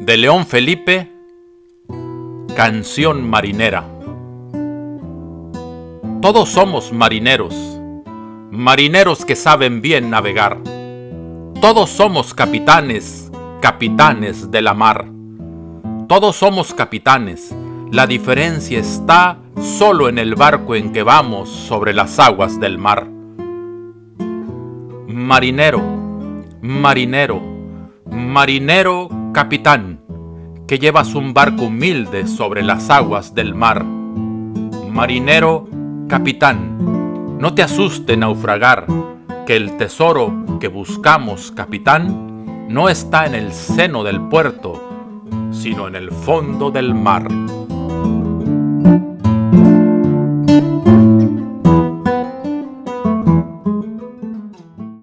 De León Felipe, Canción Marinera. Todos somos marineros, marineros que saben bien navegar. Todos somos capitanes, capitanes de la mar. Todos somos capitanes, la diferencia está solo en el barco en que vamos sobre las aguas del mar. Marinero, marinero, marinero capitán, que llevas un barco humilde sobre las aguas del mar. Marinero capitán, no te asuste naufragar, que el tesoro que buscamos, capitán, no está en el seno del puerto, sino en el fondo del mar.